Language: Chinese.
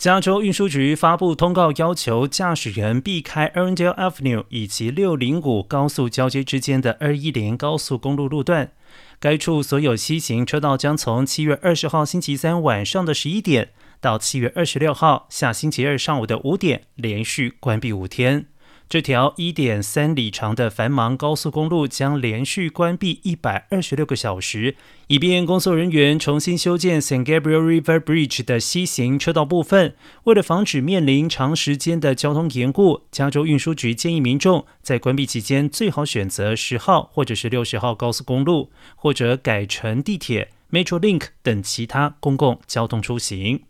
加州运输局发布通告，要求驾驶人避开 Erndale Avenue 以及六零五高速交接之间的二一零高速公路路段。该处所有西行车道将从七月二十号星期三晚上的十一点到七月二十六号下星期二上午的五点，连续关闭五天。这条一点三里长的繁忙高速公路将连续关闭一百二十六个小时，以便工作人员重新修建 San Gabriel River Bridge 的西行车道部分。为了防止面临长时间的交通延误，加州运输局建议民众在关闭期间最好选择十号或者是六十号高速公路，或者改乘地铁、Metro Link 等其他公共交通出行。